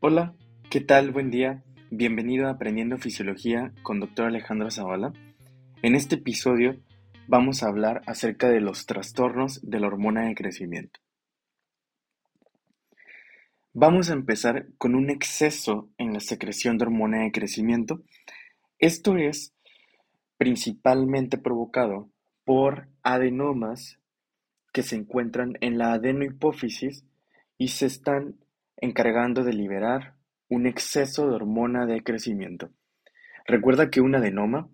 Hola, ¿qué tal? Buen día. Bienvenido a Aprendiendo Fisiología con Dr. Alejandro Zavala. En este episodio vamos a hablar acerca de los trastornos de la hormona de crecimiento. Vamos a empezar con un exceso en la secreción de hormona de crecimiento. Esto es principalmente provocado por adenomas que se encuentran en la adenohipófisis y se están encargando de liberar un exceso de hormona de crecimiento. Recuerda que un adenoma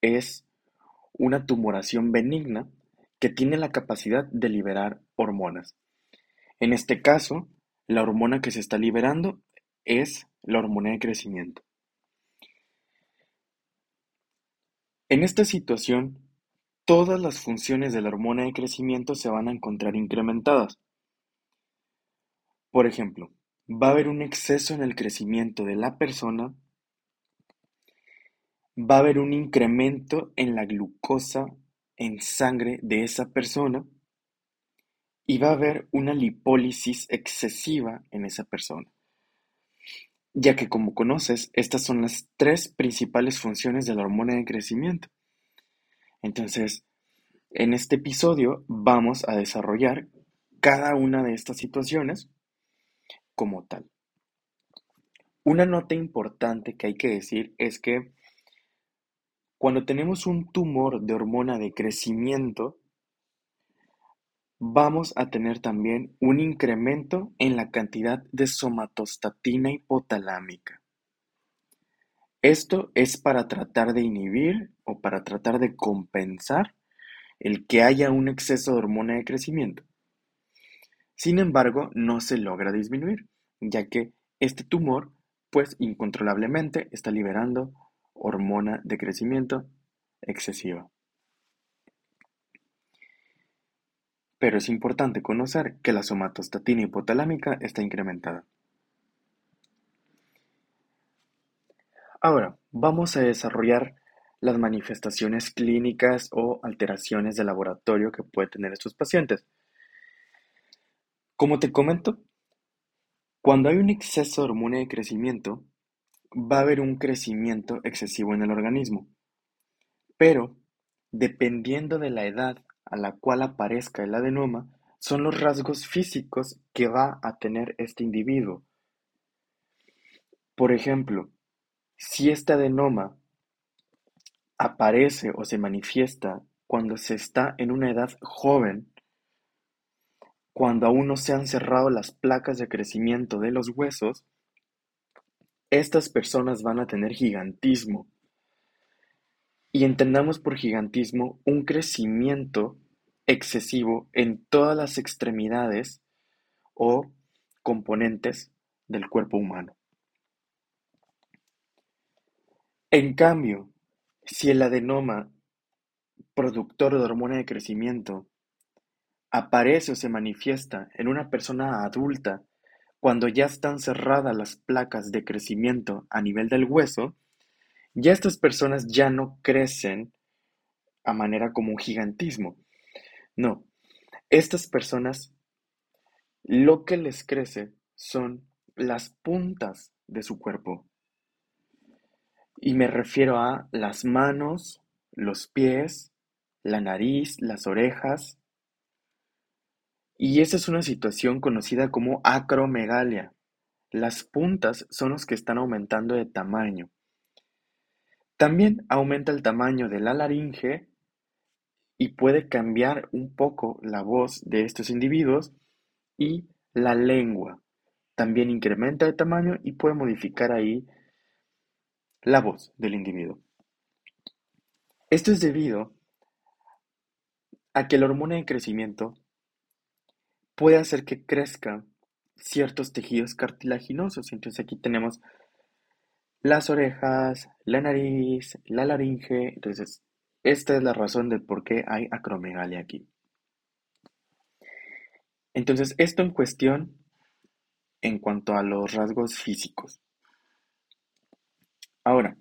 es una tumoración benigna que tiene la capacidad de liberar hormonas. En este caso, la hormona que se está liberando es la hormona de crecimiento. En esta situación, todas las funciones de la hormona de crecimiento se van a encontrar incrementadas. Por ejemplo, va a haber un exceso en el crecimiento de la persona, va a haber un incremento en la glucosa en sangre de esa persona y va a haber una lipólisis excesiva en esa persona. Ya que como conoces, estas son las tres principales funciones de la hormona de crecimiento. Entonces, en este episodio vamos a desarrollar cada una de estas situaciones como tal. Una nota importante que hay que decir es que cuando tenemos un tumor de hormona de crecimiento, vamos a tener también un incremento en la cantidad de somatostatina hipotalámica. Esto es para tratar de inhibir o para tratar de compensar el que haya un exceso de hormona de crecimiento. Sin embargo, no se logra disminuir, ya que este tumor, pues incontrolablemente está liberando hormona de crecimiento excesiva. Pero es importante conocer que la somatostatina hipotalámica está incrementada. Ahora, vamos a desarrollar las manifestaciones clínicas o alteraciones de laboratorio que pueden tener estos pacientes. Como te comento, cuando hay un exceso de hormona de crecimiento, va a haber un crecimiento excesivo en el organismo. Pero, dependiendo de la edad a la cual aparezca el adenoma, son los rasgos físicos que va a tener este individuo. Por ejemplo, si este adenoma aparece o se manifiesta cuando se está en una edad joven, cuando aún no se han cerrado las placas de crecimiento de los huesos, estas personas van a tener gigantismo. Y entendamos por gigantismo un crecimiento excesivo en todas las extremidades o componentes del cuerpo humano. En cambio, si el adenoma productor de hormona de crecimiento aparece o se manifiesta en una persona adulta cuando ya están cerradas las placas de crecimiento a nivel del hueso, ya estas personas ya no crecen a manera como un gigantismo. No, estas personas lo que les crece son las puntas de su cuerpo. Y me refiero a las manos, los pies, la nariz, las orejas, y esa es una situación conocida como acromegalia. Las puntas son los que están aumentando de tamaño. También aumenta el tamaño de la laringe y puede cambiar un poco la voz de estos individuos y la lengua. También incrementa de tamaño y puede modificar ahí la voz del individuo. Esto es debido a que la hormona de crecimiento puede hacer que crezcan ciertos tejidos cartilaginosos. Entonces aquí tenemos las orejas, la nariz, la laringe. Entonces, esta es la razón del por qué hay acromegalia aquí. Entonces, esto en cuestión en cuanto a los rasgos físicos. Ahora,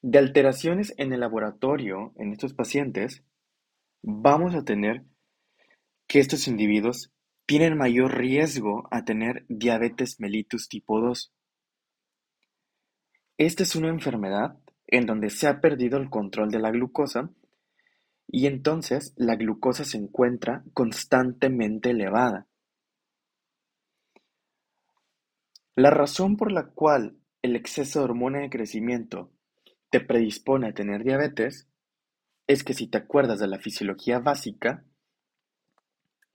de alteraciones en el laboratorio en estos pacientes, vamos a tener que estos individuos tienen mayor riesgo a tener diabetes mellitus tipo 2. Esta es una enfermedad en donde se ha perdido el control de la glucosa y entonces la glucosa se encuentra constantemente elevada. La razón por la cual el exceso de hormona de crecimiento te predispone a tener diabetes es que si te acuerdas de la fisiología básica,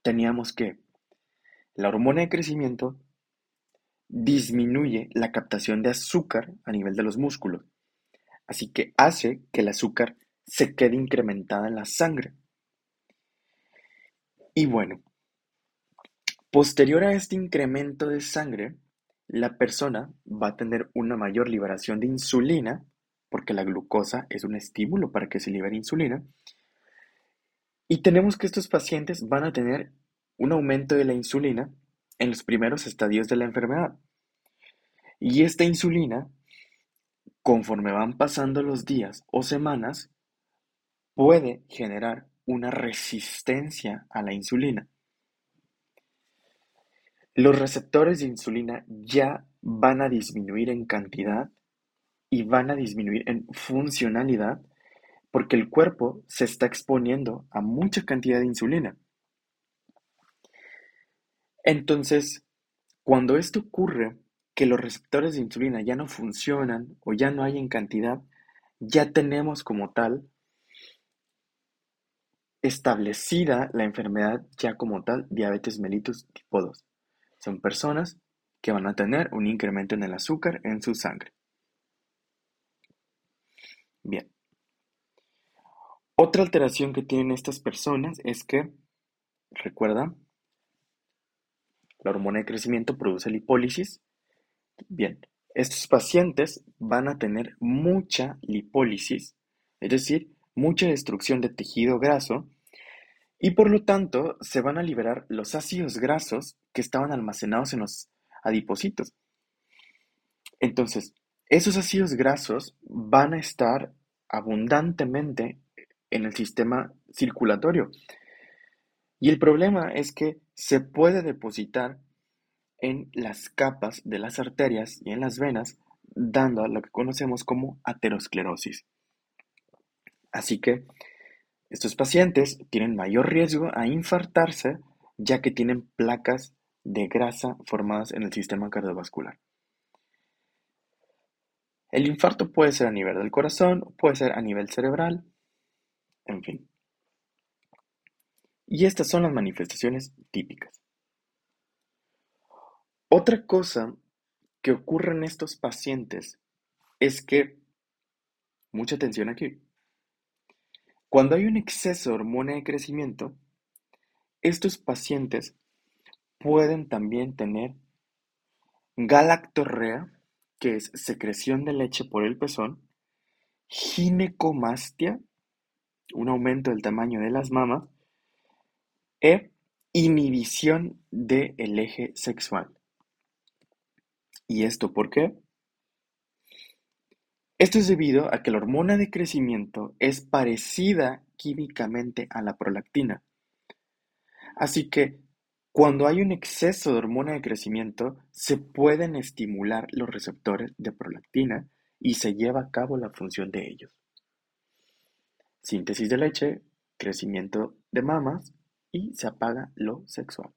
teníamos que la hormona de crecimiento disminuye la captación de azúcar a nivel de los músculos, así que hace que el azúcar se quede incrementada en la sangre. Y bueno, posterior a este incremento de sangre, la persona va a tener una mayor liberación de insulina, porque la glucosa es un estímulo para que se libere insulina. Y tenemos que estos pacientes van a tener un aumento de la insulina en los primeros estadios de la enfermedad. Y esta insulina, conforme van pasando los días o semanas, puede generar una resistencia a la insulina. Los receptores de insulina ya van a disminuir en cantidad y van a disminuir en funcionalidad porque el cuerpo se está exponiendo a mucha cantidad de insulina. Entonces, cuando esto ocurre, que los receptores de insulina ya no funcionan o ya no hay en cantidad, ya tenemos como tal establecida la enfermedad ya como tal diabetes mellitus tipo 2. Son personas que van a tener un incremento en el azúcar en su sangre. Bien. Otra alteración que tienen estas personas es que, recuerda, la hormona de crecimiento produce lipólisis. Bien, estos pacientes van a tener mucha lipólisis, es decir, mucha destrucción de tejido graso y por lo tanto, se van a liberar los ácidos grasos que estaban almacenados en los adipocitos. Entonces, esos ácidos grasos van a estar abundantemente en el sistema circulatorio. Y el problema es que se puede depositar en las capas de las arterias y en las venas, dando a lo que conocemos como aterosclerosis. Así que estos pacientes tienen mayor riesgo a infartarse ya que tienen placas de grasa formadas en el sistema cardiovascular. El infarto puede ser a nivel del corazón, puede ser a nivel cerebral, en fin. Y estas son las manifestaciones típicas. Otra cosa que ocurre en estos pacientes es que, mucha atención aquí, cuando hay un exceso de hormona de crecimiento, estos pacientes pueden también tener galactorrea, que es secreción de leche por el pezón, ginecomastia, un aumento del tamaño de las mamas, e inhibición del eje sexual. ¿Y esto por qué? Esto es debido a que la hormona de crecimiento es parecida químicamente a la prolactina. Así que cuando hay un exceso de hormona de crecimiento, se pueden estimular los receptores de prolactina y se lleva a cabo la función de ellos. Síntesis de leche, crecimiento de mamas y se apaga lo sexual.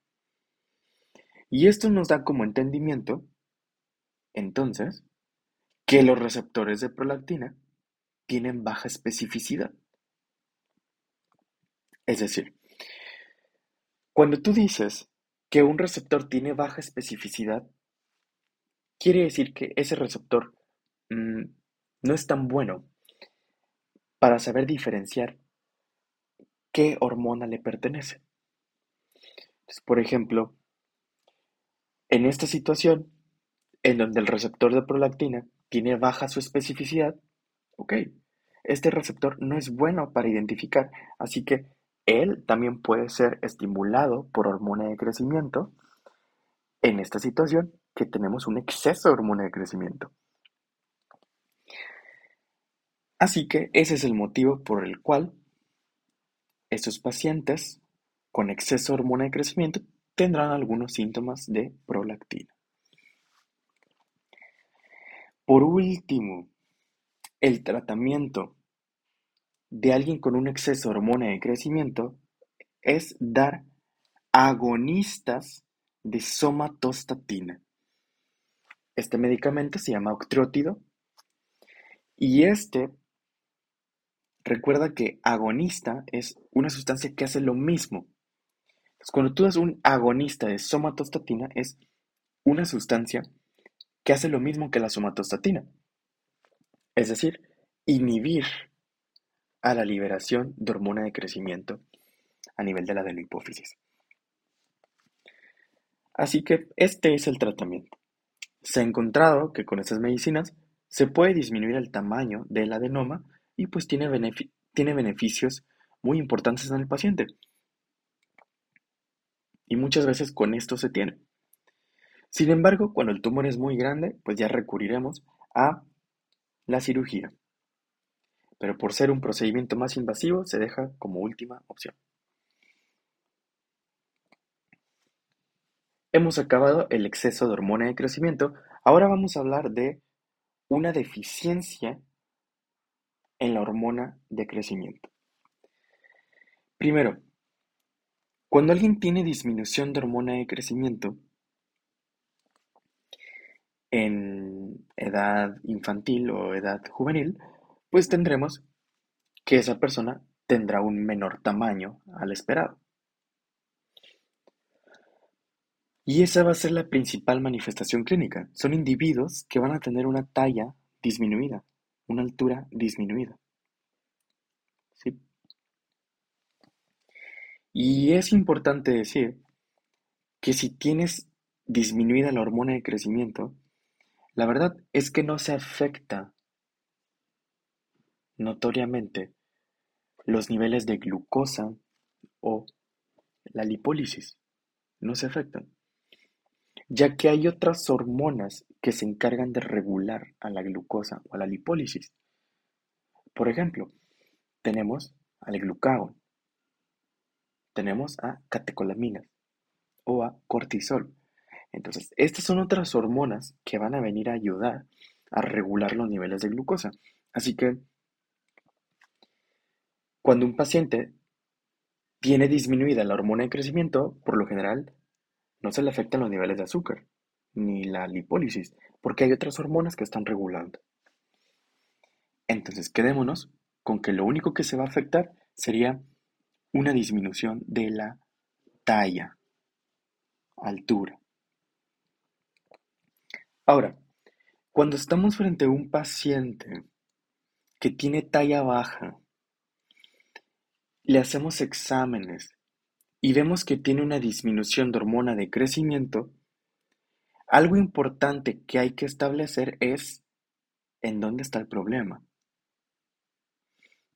Y esto nos da como entendimiento, entonces, que los receptores de prolactina tienen baja especificidad. Es decir, cuando tú dices que un receptor tiene baja especificidad, quiere decir que ese receptor mm, no es tan bueno para saber diferenciar qué hormona le pertenece. por ejemplo, en esta situación, en donde el receptor de prolactina tiene baja su especificidad, ok, este receptor no es bueno para identificar, así que él también puede ser estimulado por hormona de crecimiento en esta situación que tenemos un exceso de hormona de crecimiento. Así que ese es el motivo por el cual estos pacientes con exceso de hormona de crecimiento tendrán algunos síntomas de prolactina. Por último, el tratamiento de alguien con un exceso de hormona de crecimiento es dar agonistas de somatostatina. Este medicamento se llama octrótido y este recuerda que agonista es una sustancia que hace lo mismo. cuando tú das un agonista de somatostatina es una sustancia que hace lo mismo que la somatostatina. Es decir, inhibir a la liberación de hormona de crecimiento a nivel de la adenohipófisis. Así que este es el tratamiento. Se ha encontrado que con estas medicinas se puede disminuir el tamaño del adenoma y pues tiene, tiene beneficios muy importantes en el paciente. Y muchas veces con esto se tiene. Sin embargo, cuando el tumor es muy grande, pues ya recurriremos a la cirugía pero por ser un procedimiento más invasivo se deja como última opción. Hemos acabado el exceso de hormona de crecimiento, ahora vamos a hablar de una deficiencia en la hormona de crecimiento. Primero, cuando alguien tiene disminución de hormona de crecimiento en edad infantil o edad juvenil, pues tendremos que esa persona tendrá un menor tamaño al esperado. Y esa va a ser la principal manifestación clínica. Son individuos que van a tener una talla disminuida, una altura disminuida. ¿Sí? Y es importante decir que si tienes disminuida la hormona de crecimiento, la verdad es que no se afecta notoriamente los niveles de glucosa o la lipólisis no se afectan, ya que hay otras hormonas que se encargan de regular a la glucosa o a la lipólisis. Por ejemplo, tenemos al glucagón, tenemos a catecolaminas o a cortisol. Entonces, estas son otras hormonas que van a venir a ayudar a regular los niveles de glucosa. Así que cuando un paciente tiene disminuida la hormona de crecimiento, por lo general no se le afectan los niveles de azúcar ni la lipólisis, porque hay otras hormonas que están regulando. Entonces, quedémonos con que lo único que se va a afectar sería una disminución de la talla, altura. Ahora, cuando estamos frente a un paciente que tiene talla baja, le hacemos exámenes y vemos que tiene una disminución de hormona de crecimiento, algo importante que hay que establecer es en dónde está el problema.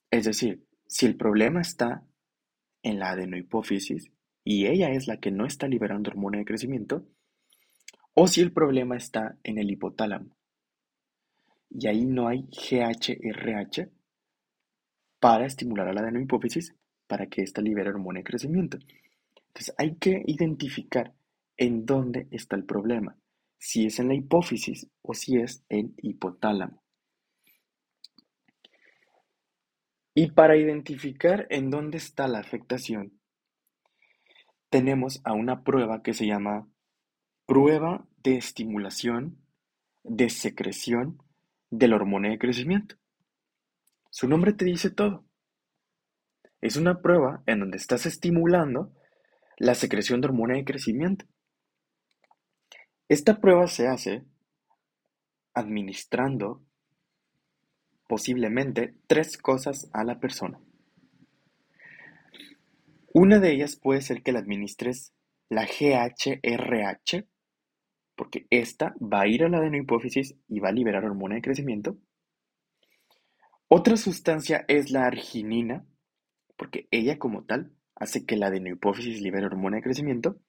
Es decir, si el problema está en la adenohipófisis y ella es la que no está liberando hormona de crecimiento, o si el problema está en el hipotálamo y ahí no hay GHRH para estimular a la adenohipófisis para que ésta libere hormona de crecimiento. Entonces hay que identificar en dónde está el problema, si es en la hipófisis o si es en hipotálamo. Y para identificar en dónde está la afectación, tenemos a una prueba que se llama prueba de estimulación de secreción de la hormona de crecimiento. Su nombre te dice todo. Es una prueba en donde estás estimulando la secreción de hormona de crecimiento. Esta prueba se hace administrando posiblemente tres cosas a la persona. Una de ellas puede ser que le administres la GHRH, porque esta va a ir a la adenohipófisis y va a liberar hormona de crecimiento. Otra sustancia es la arginina, porque ella como tal hace que la adenohipófisis libere hormona de crecimiento.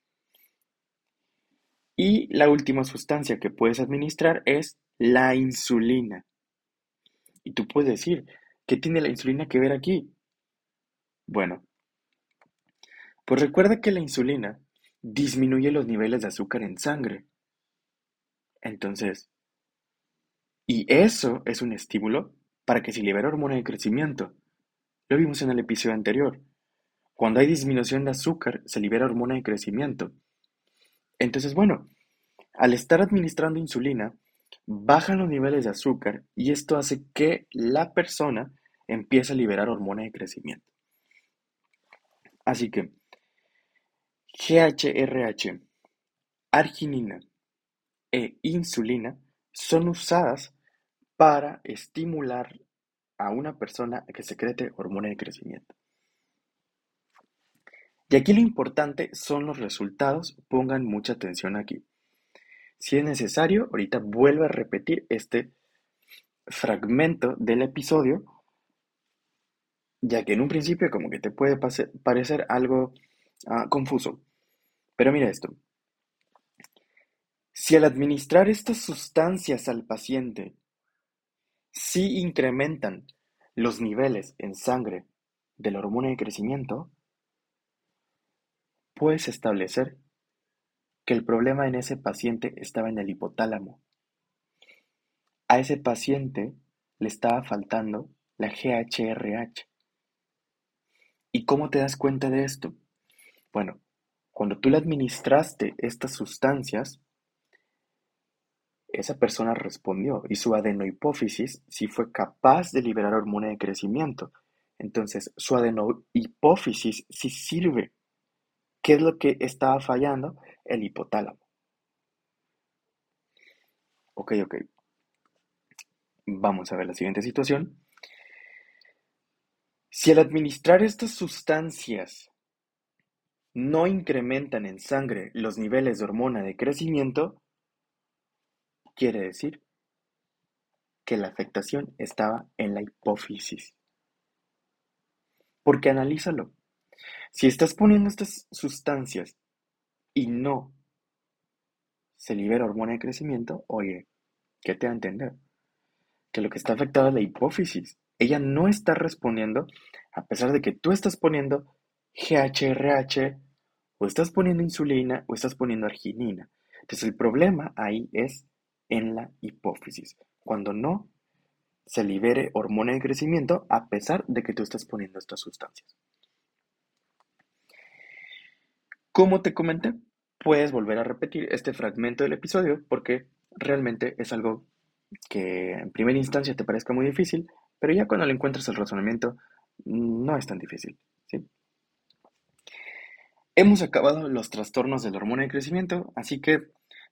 Y la última sustancia que puedes administrar es la insulina. Y tú puedes decir, ¿qué tiene la insulina que ver aquí? Bueno, pues recuerda que la insulina disminuye los niveles de azúcar en sangre. Entonces, y eso es un estímulo para que se libere hormona de crecimiento. Lo vimos en el episodio anterior. Cuando hay disminución de azúcar, se libera hormona de crecimiento. Entonces, bueno, al estar administrando insulina, bajan los niveles de azúcar y esto hace que la persona empiece a liberar hormona de crecimiento. Así que GHRH, arginina e insulina son usadas para estimular a una persona que secrete hormona de crecimiento. Y aquí lo importante son los resultados, pongan mucha atención aquí. Si es necesario, ahorita vuelvo a repetir este fragmento del episodio, ya que en un principio como que te puede parecer algo ah, confuso. Pero mira esto. Si al administrar estas sustancias al paciente, sí incrementan los niveles en sangre de la hormona de crecimiento, puedes establecer que el problema en ese paciente estaba en el hipotálamo. A ese paciente le estaba faltando la GHRH. ¿Y cómo te das cuenta de esto? Bueno, cuando tú le administraste estas sustancias, esa persona respondió y su adenohipófisis sí fue capaz de liberar hormona de crecimiento. Entonces, su adenohipófisis sí sirve. ¿Qué es lo que estaba fallando? El hipotálamo. Ok, ok. Vamos a ver la siguiente situación. Si al administrar estas sustancias no incrementan en sangre los niveles de hormona de crecimiento, quiere decir que la afectación estaba en la hipófisis. Porque analízalo. Si estás poniendo estas sustancias y no se libera hormona de crecimiento, oye, ¿qué te va a entender? Que lo que está afectado es la hipófisis. Ella no está respondiendo a pesar de que tú estás poniendo GHRH o estás poniendo insulina o estás poniendo arginina. Entonces el problema ahí es en la hipófisis, cuando no se libere hormona de crecimiento a pesar de que tú estás poniendo estas sustancias. Como te comenté, puedes volver a repetir este fragmento del episodio porque realmente es algo que en primera instancia te parezca muy difícil, pero ya cuando le encuentres el razonamiento no es tan difícil. Hemos acabado los trastornos de la hormona de crecimiento, así que